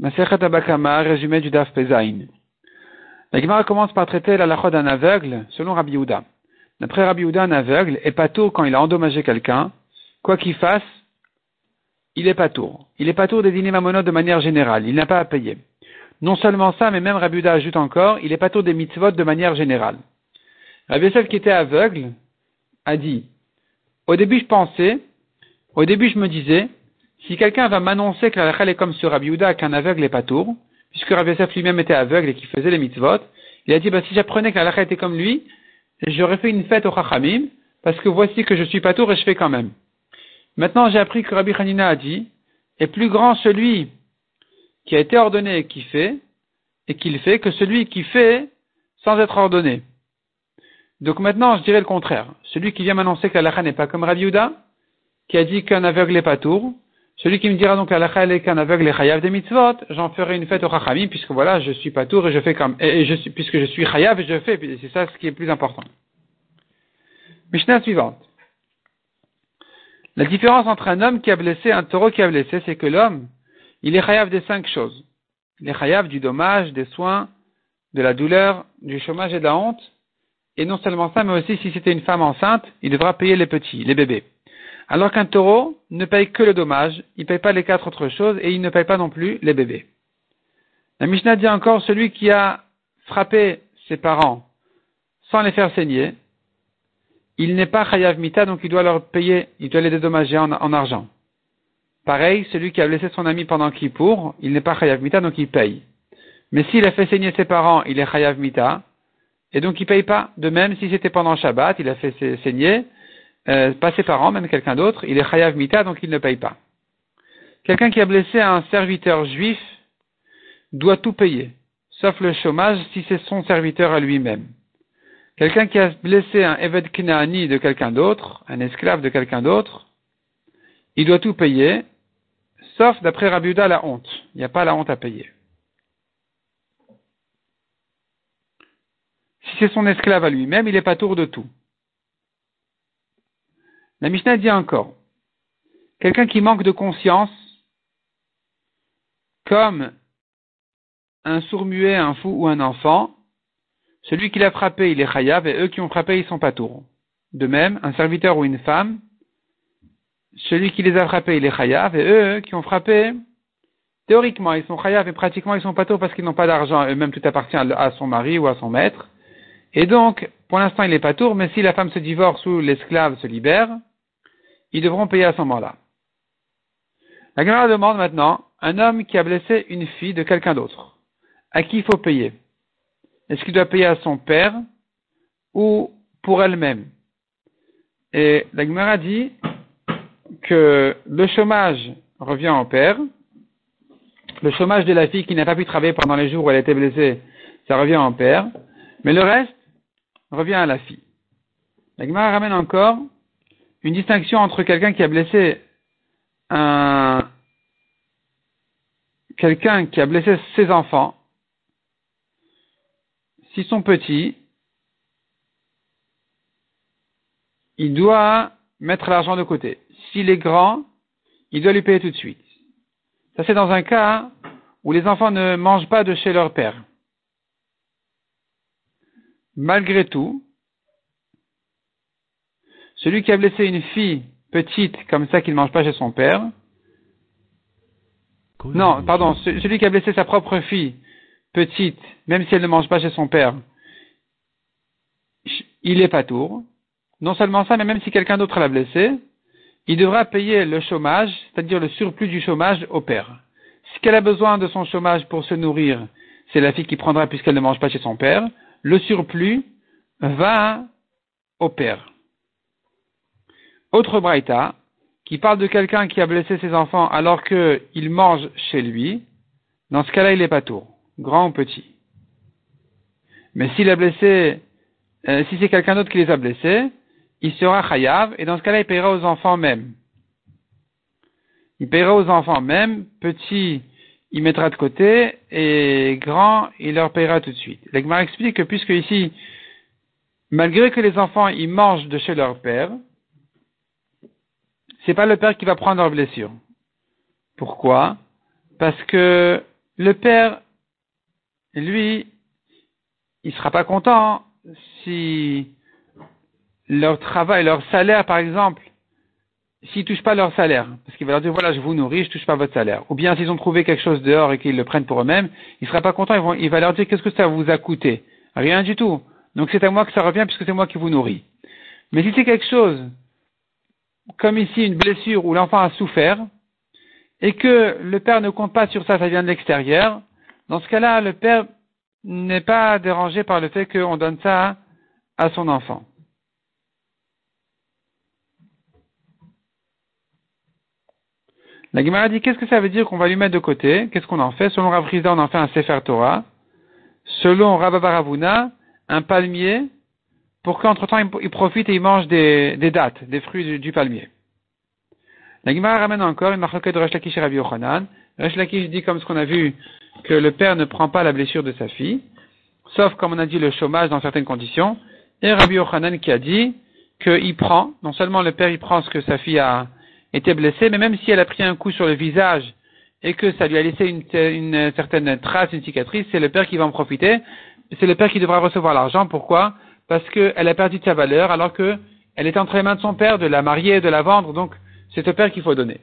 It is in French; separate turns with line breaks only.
Masechet Abakama, résumé du Daf Pezaïn. La Gemara commence par traiter la lachot d'un aveugle selon Rabbi Yehuda. D'après Rabbi Yehuda, un aveugle est pas tour quand il a endommagé quelqu'un. Quoi qu'il fasse, il est pas tour. Il est pas tour des dîners mamonotes de manière générale. Il n'a pas à payer. Non seulement ça, mais même Rabbi Yehuda ajoute encore, il est pas tour des mitzvot de manière générale. Rabbi Yosef qui était aveugle a dit, au début je pensais, au début je me disais, si quelqu'un va m'annoncer que la halakha est comme sur Rabbi Yehuda, qu'un aveugle est pas tour, puisque Rabbi Yosef lui-même était aveugle et qu'il faisait les mitzvot, il a dit, bah, si j'apprenais que la halakha était comme lui, j'aurais fait une fête au Chachamim, parce que voici que je suis pas tour et je fais quand même. Maintenant, j'ai appris que Rabbi Hanina a dit, est plus grand celui qui a été ordonné et qui fait, et qu'il fait, que celui qui fait sans être ordonné. Donc maintenant, je dirais le contraire. Celui qui vient m'annoncer que la n'est pas comme Rabbi Yehuda, qui a dit qu'un aveugle est pas tour, celui qui me dira donc la est qu'un aveugle est chayav des mitzvot, j'en ferai une fête au chachamim, puisque voilà, je suis pas tour et je fais comme, et je suis, puisque je suis chayav et je fais, c'est ça ce qui est plus important. Mishnah suivante. La différence entre un homme qui a blessé et un taureau qui a blessé, c'est que l'homme, il est chayav des cinq choses. Il est chayav du dommage, des soins, de la douleur, du chômage et de la honte. Et non seulement ça, mais aussi si c'était une femme enceinte, il devra payer les petits, les bébés. Alors qu'un taureau ne paye que le dommage, il ne paye pas les quatre autres choses et il ne paye pas non plus les bébés. La Mishnah dit encore celui qui a frappé ses parents sans les faire saigner, il n'est pas chayav mita, donc il doit leur payer, il doit les dédommager en, argent. Pareil, celui qui a blessé son ami pendant Kippour, il n'est pas chayav mita, donc il paye. Mais s'il a fait saigner ses parents, il est chayav mita, et donc il paye pas. De même, si c'était pendant Shabbat, il a fait saigner, euh, pas ses parents, même quelqu'un d'autre, il est chayav mita, donc il ne paye pas. Quelqu'un qui a blessé un serviteur juif doit tout payer, sauf le chômage si c'est son serviteur à lui-même. Quelqu'un qui a blessé un Eved Knaani de quelqu'un d'autre, un esclave de quelqu'un d'autre, il doit tout payer, sauf d'après Rabiuda la honte. Il n'y a pas la honte à payer. Si c'est son esclave à lui-même, il n'est pas tour de tout. La Mishnah dit encore, quelqu'un qui manque de conscience, comme un sourd-muet, un fou ou un enfant, celui qui l'a frappé, il est chayav, et eux qui ont frappé, ils sont pas tours. De même, un serviteur ou une femme, celui qui les a frappés, il est chayav, et eux qui ont frappé, théoriquement, ils sont chayav, et pratiquement, ils sont pas tours parce qu'ils n'ont pas d'argent, eux-mêmes tout appartient à son mari ou à son maître. Et donc, pour l'instant, il n'est pas tour, mais si la femme se divorce ou l'esclave se libère, ils devront payer à ce moment-là. La Gemara demande maintenant un homme qui a blessé une fille de quelqu'un d'autre. À qui il faut payer? Est-ce qu'il doit payer à son père ou pour elle-même? Et la Gemara dit que le chômage revient au père. Le chômage de la fille qui n'a pas pu travailler pendant les jours où elle a été blessée, ça revient au père. Mais le reste revient à la fille. La Gemara ramène encore une distinction entre quelqu'un qui a blessé un quelqu'un qui a blessé ses enfants, s'ils sont petits, il doit mettre l'argent de côté. S'il est grand, il doit lui payer tout de suite. Ça c'est dans un cas où les enfants ne mangent pas de chez leur père. Malgré tout, celui qui a blessé une fille petite comme ça qu'il ne mange pas chez son père, non, pardon, celui qui a blessé sa propre fille petite, même si elle ne mange pas chez son père, il est pas tour. Non seulement ça, mais même si quelqu'un d'autre l'a blessé, il devra payer le chômage, c'est-à-dire le surplus du chômage au père. Ce qu'elle a besoin de son chômage pour se nourrir, c'est la fille qui prendra puisqu'elle ne mange pas chez son père. Le surplus va au père. Autre braïta, qui parle de quelqu'un qui a blessé ses enfants alors qu'il mange chez lui, dans ce cas-là, il n'est pas tour, grand ou petit. Mais s'il a blessé, euh, si c'est quelqu'un d'autre qui les a blessés, il sera chayav, et dans ce cas-là, il paiera aux enfants même. Il paiera aux enfants même, petit, il mettra de côté, et grand, il leur paiera tout de suite. L'Egmar explique que puisque ici, malgré que les enfants, ils mangent de chez leur père, c'est pas le père qui va prendre leur blessure. Pourquoi? Parce que le père, lui, il sera pas content si leur travail, leur salaire, par exemple, s'ils touchent pas leur salaire, parce qu'il va leur dire voilà, je vous nourris, je touche pas votre salaire. Ou bien s'ils ont trouvé quelque chose dehors et qu'ils le prennent pour eux-mêmes, il sera pas content, il va leur dire qu'est-ce que ça vous a coûté? Rien du tout. Donc c'est à moi que ça revient puisque c'est moi qui vous nourris. Mais si c'est quelque chose, comme ici une blessure où l'enfant a souffert, et que le père ne compte pas sur ça, ça vient de l'extérieur, dans ce cas-là, le père n'est pas dérangé par le fait qu'on donne ça à son enfant. La Gemara dit qu'est-ce que ça veut dire qu'on va lui mettre de côté? Qu'est-ce qu'on en fait? Selon Rav on en fait un Sefer Torah. Selon Rababaravuna, un palmier pour qu'entre-temps il profite et il mange des, dates, des fruits du, palmier. La Gemara ramène encore une marque de Resh et Rabbi Yochanan. Resh Lakish dit comme ce qu'on a vu que le père ne prend pas la blessure de sa fille, sauf comme on a dit le chômage dans certaines conditions, et Rabbi Yochanan qui a dit qu'il prend, non seulement le père il prend ce que sa fille a était blessée, mais même si elle a pris un coup sur le visage et que ça lui a laissé une, certaine trace, une cicatrice, c'est le père qui va en profiter. C'est le père qui devra recevoir l'argent. Pourquoi? Parce qu'elle a perdu de sa valeur alors qu'elle est entre les mains de son père, de la marier, de la vendre. Donc, c'est au père qu'il faut donner.